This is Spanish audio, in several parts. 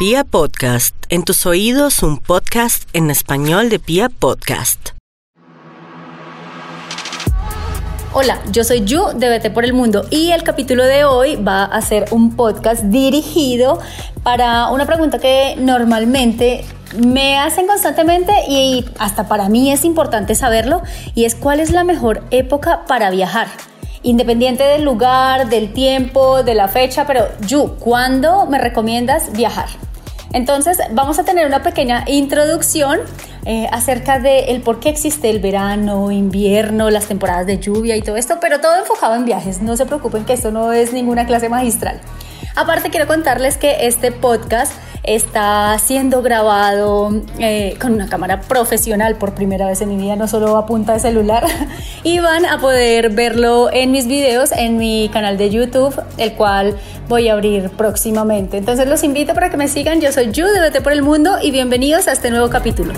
Pia Podcast, en tus oídos un podcast en español de Pia Podcast. Hola, yo soy Yu de Vete por el Mundo y el capítulo de hoy va a ser un podcast dirigido para una pregunta que normalmente me hacen constantemente y hasta para mí es importante saberlo y es cuál es la mejor época para viajar. Independiente del lugar, del tiempo, de la fecha, pero Yu, ¿cuándo me recomiendas viajar? Entonces vamos a tener una pequeña introducción eh, acerca de el por qué existe el verano, invierno, las temporadas de lluvia y todo esto, pero todo enfocado en viajes. No se preocupen que esto no es ninguna clase magistral. Aparte quiero contarles que este podcast está siendo grabado eh, con una cámara profesional por primera vez en mi vida, no solo a punta de celular. y van a poder verlo en mis videos en mi canal de YouTube, el cual voy a abrir próximamente. Entonces los invito para que me sigan. Yo soy Yu de por el Mundo y bienvenidos a este nuevo capítulo.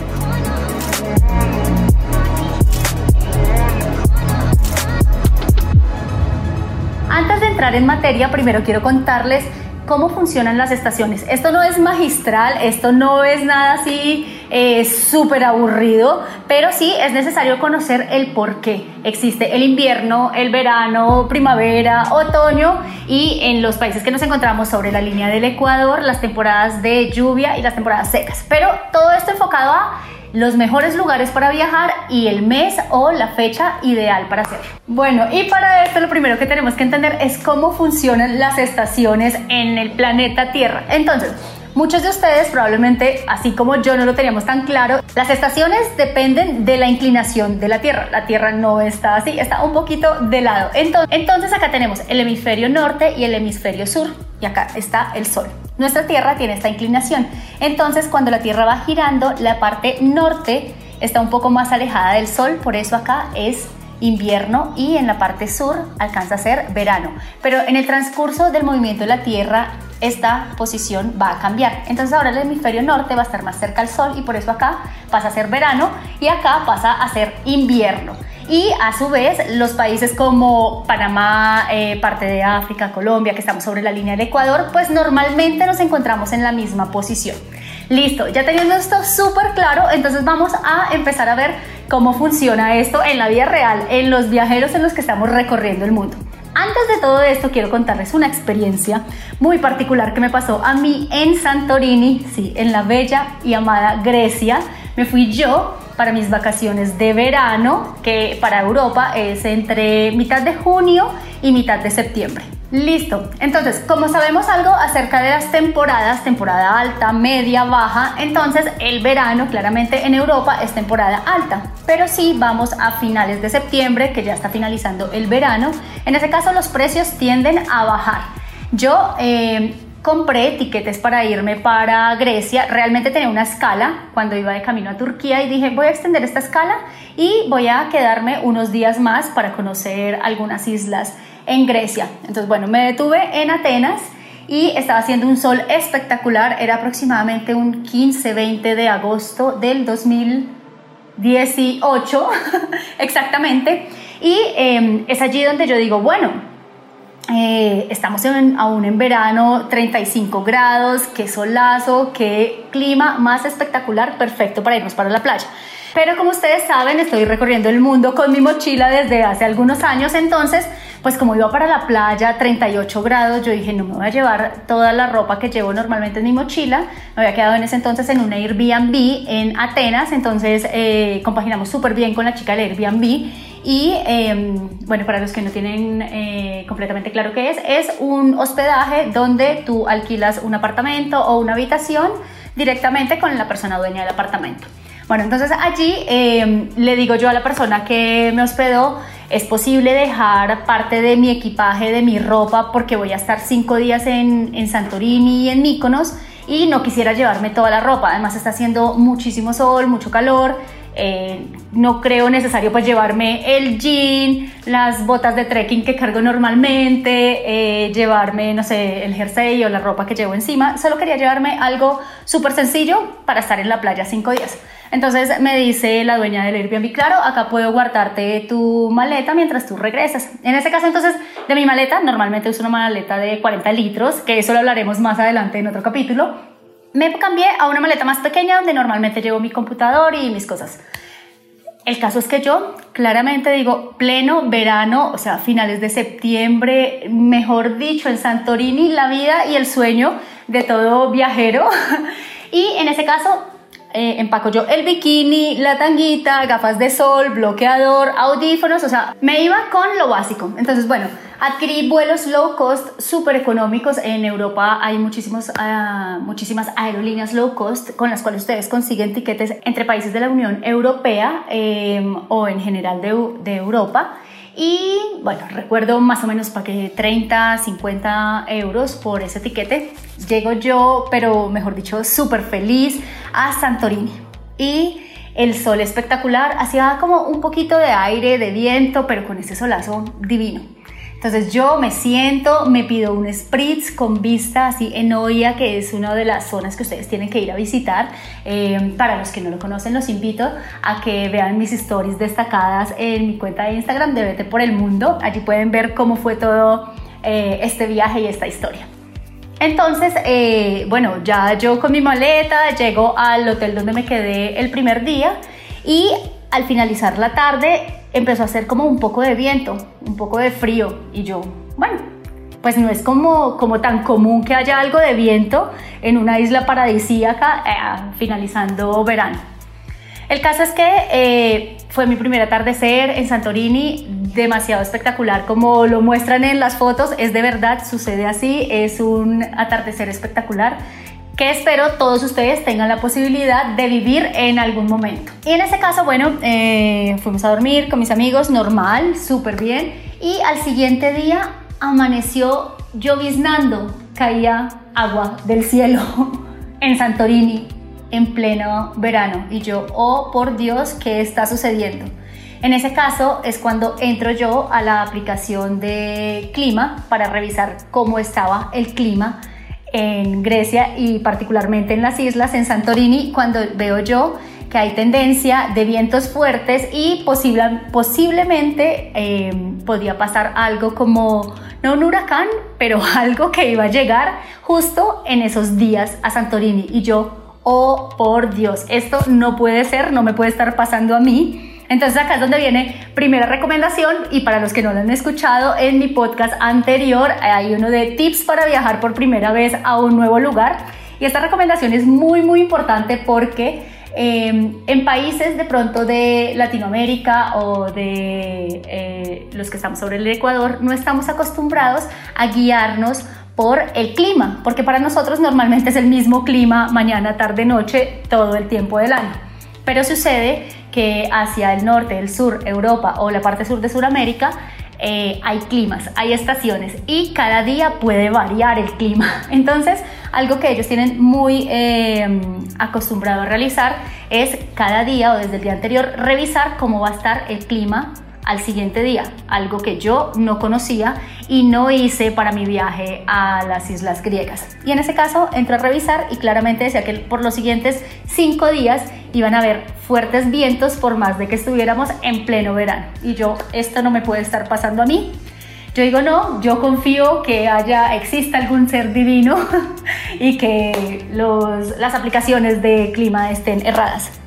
Antes de entrar en materia, primero quiero contarles cómo funcionan las estaciones. Esto no es magistral, esto no es nada así eh, súper aburrido, pero sí es necesario conocer el por qué. Existe el invierno, el verano, primavera, otoño y en los países que nos encontramos sobre la línea del Ecuador, las temporadas de lluvia y las temporadas secas. Pero todo esto enfocado a los mejores lugares para viajar y el mes o la fecha ideal para hacerlo. Bueno, y para esto lo primero que tenemos que entender es cómo funcionan las estaciones en el planeta Tierra. Entonces, Muchos de ustedes probablemente, así como yo no lo teníamos tan claro, las estaciones dependen de la inclinación de la Tierra. La Tierra no está así, está un poquito de lado. Entonces, entonces acá tenemos el hemisferio norte y el hemisferio sur. Y acá está el Sol. Nuestra Tierra tiene esta inclinación. Entonces, cuando la Tierra va girando, la parte norte está un poco más alejada del Sol, por eso acá es invierno y en la parte sur alcanza a ser verano. Pero en el transcurso del movimiento de la Tierra, esta posición va a cambiar. Entonces ahora el hemisferio norte va a estar más cerca al Sol y por eso acá pasa a ser verano y acá pasa a ser invierno. Y a su vez, los países como Panamá, eh, parte de África, Colombia, que estamos sobre la línea del Ecuador, pues normalmente nos encontramos en la misma posición. Listo, ya teniendo esto súper claro, entonces vamos a empezar a ver cómo funciona esto en la vida real, en los viajeros en los que estamos recorriendo el mundo. Antes de todo esto, quiero contarles una experiencia muy particular que me pasó a mí en Santorini, sí, en la bella y amada Grecia. Me fui yo para mis vacaciones de verano, que para Europa es entre mitad de junio y mitad de septiembre. Listo. Entonces, como sabemos algo acerca de las temporadas, temporada alta, media, baja, entonces el verano claramente en Europa es temporada alta. Pero si vamos a finales de septiembre, que ya está finalizando el verano, en ese caso los precios tienden a bajar. Yo eh, compré etiquetes para irme para Grecia. Realmente tenía una escala cuando iba de camino a Turquía y dije, voy a extender esta escala y voy a quedarme unos días más para conocer algunas islas en Grecia. Entonces, bueno, me detuve en Atenas y estaba haciendo un sol espectacular. Era aproximadamente un 15-20 de agosto del 2018, exactamente. Y em, es allí donde yo digo, bueno, eh, estamos aún en verano, 35 grados, qué solazo, qué clima más espectacular, perfecto para irnos para la playa. Pero como ustedes saben, estoy recorriendo el mundo con mi mochila desde hace algunos años, entonces, pues como iba para la playa, 38 grados, yo dije, no me voy a llevar toda la ropa que llevo normalmente en mi mochila. Me había quedado en ese entonces en un Airbnb en Atenas, entonces eh, compaginamos súper bien con la chica del Airbnb. Y em, bueno, para los que no tienen eh, completamente claro qué es, es un hospedaje donde tú alquilas un apartamento o una habitación directamente con la persona dueña del apartamento. Bueno, entonces allí em, le digo yo a la persona que me hospedó, es posible dejar parte de mi equipaje, de mi ropa, porque voy a estar cinco días en, en Santorini y en Mykonos y no quisiera llevarme toda la ropa. Además está haciendo muchísimo sol, mucho calor. Eh, no creo necesario pues llevarme el jean, las botas de trekking que cargo normalmente, eh, llevarme, no sé, el jersey o la ropa que llevo encima. Solo quería llevarme algo súper sencillo para estar en la playa cinco días. Entonces me dice la dueña del Airbnb, claro, acá puedo guardarte tu maleta mientras tú regresas. En este caso, entonces, de mi maleta, normalmente uso una maleta de 40 litros, que eso lo hablaremos más adelante en otro capítulo. Me cambié a una maleta más pequeña donde normalmente llevo mi computador y mis cosas. El caso es que yo claramente digo pleno verano, o sea, finales de septiembre, mejor dicho, en Santorini, la vida y el sueño de todo viajero. y en ese caso eh, empaco yo el bikini, la tanguita, gafas de sol, bloqueador, audífonos, o sea, me iba con lo básico. Entonces, bueno, adquirí vuelos low cost súper económicos. En Europa hay muchísimos, ah, muchísimas aerolíneas low cost con las cuales ustedes consiguen tiquetes entre países de la Unión Europea em, o en general de, de Europa. Y bueno, recuerdo más o menos pagué 30, 50 euros por ese etiquete. Llego yo, pero mejor dicho, súper feliz a Santorini. Y el sol espectacular, hacía como un poquito de aire, de viento, pero con ese solazo divino. Entonces yo me siento, me pido un spritz con vista así en Oia, que es una de las zonas que ustedes tienen que ir a visitar. Eh, para los que no lo conocen, los invito a que vean mis stories destacadas en mi cuenta de Instagram de Vete por el Mundo. Allí pueden ver cómo fue todo eh, este viaje y esta historia. Entonces, eh, bueno, ya yo con mi maleta llego al hotel donde me quedé el primer día y al finalizar la tarde empezó a hacer como un poco de viento, un poco de frío y yo, bueno, pues no es como, como tan común que haya algo de viento en una isla paradisíaca eh, finalizando verano. El caso es que eh, fue mi primer atardecer en Santorini, demasiado espectacular como lo muestran en las fotos, es de verdad, sucede así, es un atardecer espectacular que espero todos ustedes tengan la posibilidad de vivir en algún momento. Y en ese caso, bueno, eh, fuimos a dormir con mis amigos, normal, súper bien. Y al siguiente día amaneció lloviznando, caía agua del cielo en Santorini en pleno verano. Y yo, oh por Dios, ¿qué está sucediendo? En ese caso es cuando entro yo a la aplicación de clima para revisar cómo estaba el clima en Grecia y particularmente en las islas, en Santorini, cuando veo yo que hay tendencia de vientos fuertes y posiblemente em, podía pasar algo como, no un huracán, pero algo que iba a llegar justo en esos días a Santorini. Y yo, oh por Dios, esto no puede ser, no me puede estar pasando a mí. Entonces acá es donde viene primera recomendación y para los que no lo han escuchado en mi podcast anterior hay uno de tips para viajar por primera vez a un nuevo lugar y esta recomendación es muy muy importante porque em, en países de pronto de Latinoamérica o de eh, los que estamos sobre el Ecuador no estamos acostumbrados a guiarnos por el clima, porque para nosotros normalmente es el mismo clima mañana, tarde, noche, todo el tiempo del año. Pero sucede que hacia el norte, el sur, Europa o la parte sur de Sudamérica, eh, hay climas, hay estaciones y cada día puede variar el clima. Entonces, algo que ellos tienen muy eh, acostumbrado a realizar es cada día o desde el día anterior revisar cómo va a estar el clima al siguiente día, algo que yo no conocía y no hice para mi viaje a las islas griegas. Y en ese caso entré a revisar y claramente decía que por los siguientes cinco días iban a haber fuertes vientos por más de que estuviéramos en pleno verano. Y yo, esto no me puede estar pasando a mí. Yo digo, no, yo confío que haya, exista algún ser divino y que los, las aplicaciones de clima estén erradas.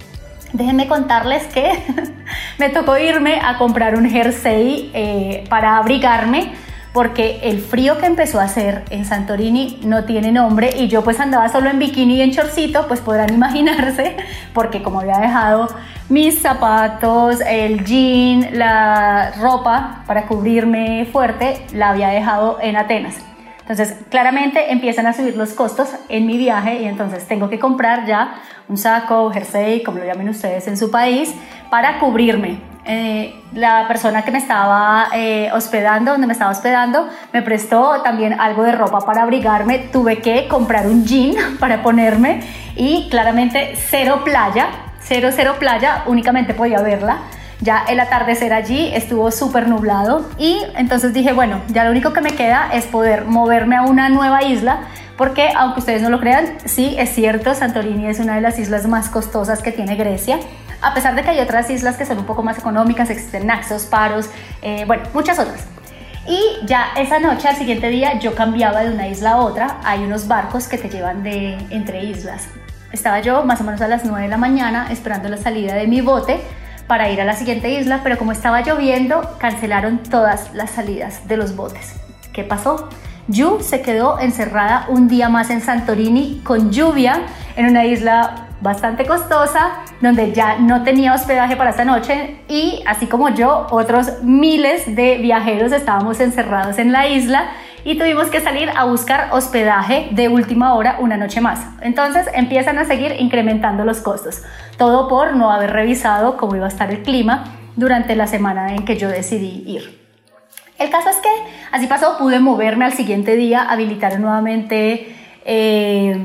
Déjenme contarles que me tocó irme a comprar un jersey eh, para abrigarme porque el frío que empezó a hacer en Santorini no tiene nombre y yo pues andaba solo en bikini y en chorcito, pues podrán imaginarse, porque como había dejado mis zapatos, el jean, la ropa para cubrirme fuerte, la había dejado en Atenas. Entonces, claramente empiezan a subir los costos en mi viaje y entonces tengo que comprar ya un saco, jersey, como lo llamen ustedes en su país, para cubrirme. Eh, la persona que me estaba eh, hospedando, donde me estaba hospedando, me prestó también algo de ropa para abrigarme. Tuve que comprar un jean para ponerme y claramente cero playa, cero, cero playa, únicamente podía verla ya el atardecer allí estuvo súper nublado y entonces dije, bueno, ya lo único que me queda es poder moverme a una nueva isla porque aunque ustedes no lo crean, sí es cierto, Santorini es una de las islas más costosas que tiene Grecia. A pesar de que hay otras islas que son un poco más económicas, existen Naxos, Paros, eh, bueno, muchas otras. Y ya esa noche, al siguiente día, yo cambiaba de una isla a otra. Hay unos barcos que te llevan de entre islas. Estaba yo más o menos a las 9 de la mañana esperando la salida de mi bote para ir a la siguiente isla, pero como estaba lloviendo, cancelaron todas las salidas de los botes. ¿Qué pasó? Yu se quedó encerrada un día más en Santorini con lluvia en una isla bastante costosa, donde ya no tenía hospedaje para esta noche y así como yo, otros miles de viajeros estábamos encerrados en la isla y tuvimos que salir a buscar hospedaje de última hora una noche más. Entonces empiezan a seguir incrementando los costos, todo por no haber revisado cómo iba a estar el clima durante la semana en que yo decidí ir. El caso es que así pasó, pude moverme al siguiente día, habilitar nuevamente eh,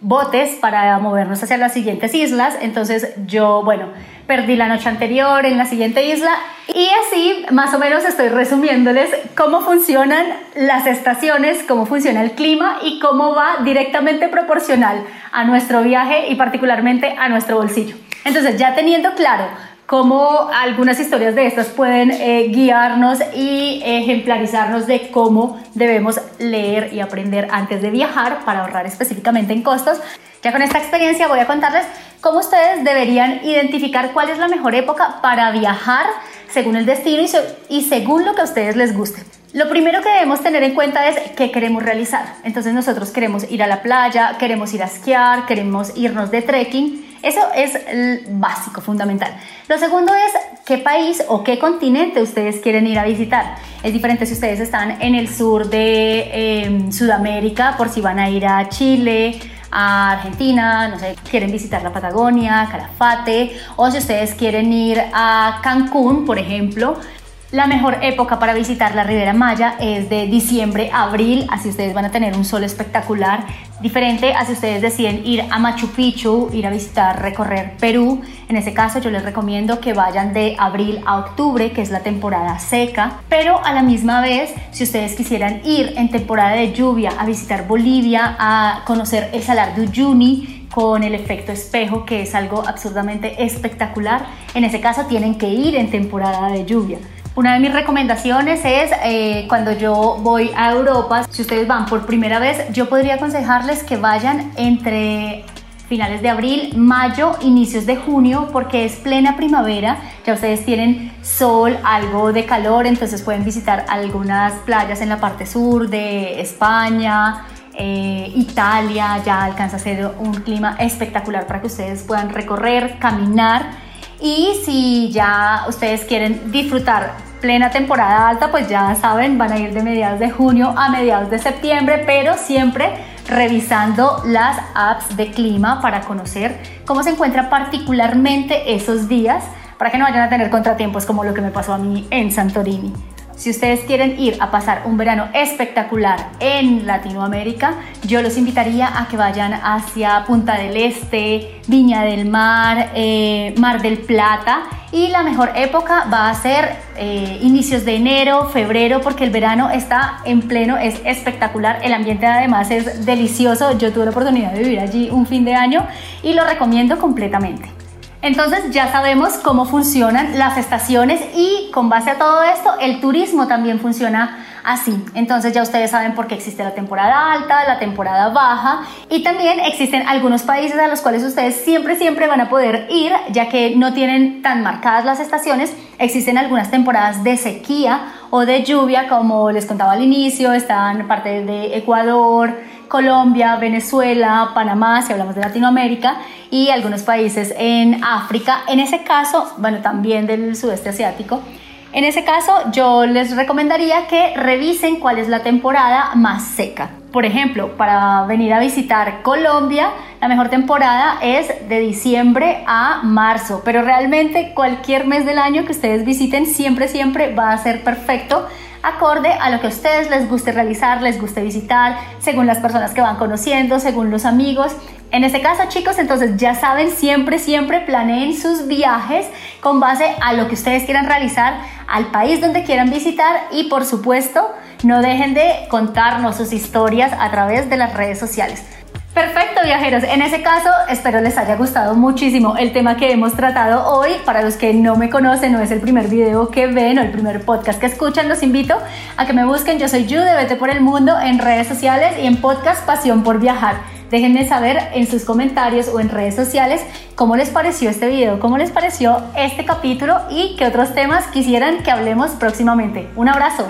botes para movernos hacia las siguientes islas. Entonces yo, bueno, perdí la noche anterior en la siguiente isla y así más o menos estoy resumiéndoles cómo funcionan las estaciones, cómo funciona el clima y cómo va directamente proporcional a nuestro viaje y particularmente a nuestro bolsillo. Entonces ya teniendo claro cómo algunas historias de estas pueden eh, guiarnos y ejemplarizarnos de cómo debemos leer y aprender antes de viajar para ahorrar específicamente en costos. Ya con esta experiencia voy a contarles cómo ustedes deberían identificar cuál es la mejor época para viajar según el destino y, y según lo que a ustedes les guste. Lo primero que debemos tener en cuenta es qué queremos realizar. Entonces nosotros queremos ir a la playa, queremos ir a esquiar, queremos irnos de trekking eso es básico, fundamental. Lo segundo es qué país o qué continente ustedes quieren ir a visitar. Es diferente si ustedes están en el sur de em, Sudamérica, por si van a ir a Chile, a Argentina, no sé, quieren visitar la Patagonia, Calafate, o si ustedes quieren ir a Cancún, por ejemplo, la mejor época para visitar la Ribera Maya es de diciembre a abril, así ustedes van a tener un sol espectacular, diferente a si ustedes deciden ir a Machu Picchu, ir a visitar, recorrer Perú. En ese caso yo les recomiendo que vayan de abril a octubre, que es la temporada seca, pero a la misma vez, si ustedes quisieran ir en temporada de lluvia a visitar Bolivia, a conocer el Salar de Uyuni, con el efecto espejo, que es algo absurdamente espectacular. En ese caso tienen que ir en temporada de lluvia. Una de mis recomendaciones es eh, cuando yo voy a Europa, si ustedes van por primera vez, yo podría aconsejarles que vayan entre finales de abril, mayo, inicios de junio, porque es plena primavera, ya ustedes tienen sol, algo de calor, entonces pueden visitar algunas playas en la parte sur de España, eh, Italia, ya alcanza a ser un clima espectacular para que ustedes puedan recorrer, caminar. Y si ya ustedes quieren disfrutar plena temporada alta, pues ya saben, van a ir de mediados de junio a mediados de septiembre, pero siempre revisando las apps de clima para conocer cómo se encuentra particularmente esos días, para que no vayan a tener contratiempos como lo que me pasó a mí en Santorini. Si ustedes quieren ir a pasar un verano espectacular en Latinoamérica, yo los invitaría a que vayan hacia Punta del Este, Viña del Mar, eh, Mar del Plata. Y la mejor época va a ser eh, inicios de enero, febrero, porque el verano está en pleno, es espectacular, el ambiente además es delicioso, yo tuve la oportunidad de vivir allí un fin de año y lo recomiendo completamente. Entonces ya sabemos cómo funcionan las estaciones y con base a todo esto el turismo también funciona así. Entonces ya ustedes saben por qué existe la temporada alta, la temporada baja y también existen algunos países a los cuales ustedes siempre, siempre van a poder ir ya que no tienen tan marcadas las estaciones. Existen algunas temporadas de sequía o de lluvia como les contaba al inicio, están parte de Ecuador, Colombia, Venezuela, Panamá, si hablamos de Latinoamérica, y algunos países en África. En ese caso, bueno, también del sudeste asiático. En ese caso, yo les recomendaría que revisen cuál es la temporada más seca. Por ejemplo, para venir a visitar Colombia, la mejor temporada es de diciembre a marzo, pero realmente cualquier mes del año que ustedes visiten siempre, siempre va a ser perfecto acorde a lo que a ustedes les guste realizar, les guste visitar, según las personas que van conociendo, según los amigos. En este caso, chicos, entonces ya saben, siempre, siempre planeen sus viajes con base a lo que ustedes quieran realizar, al país donde quieran visitar y, por supuesto, no dejen de contarnos sus historias a través de las redes sociales. Perfecto, viajeros. En ese caso, espero les haya gustado muchísimo el tema que hemos tratado hoy. Para los que no me conocen, no es el primer video que ven o el primer podcast que escuchan, los invito a que me busquen. Yo soy Yu de Vete por el Mundo en redes sociales y en podcast Pasión por Viajar. Déjenme saber en sus comentarios o en redes sociales cómo les pareció este video, cómo les pareció este capítulo y qué otros temas quisieran que hablemos próximamente. Un abrazo.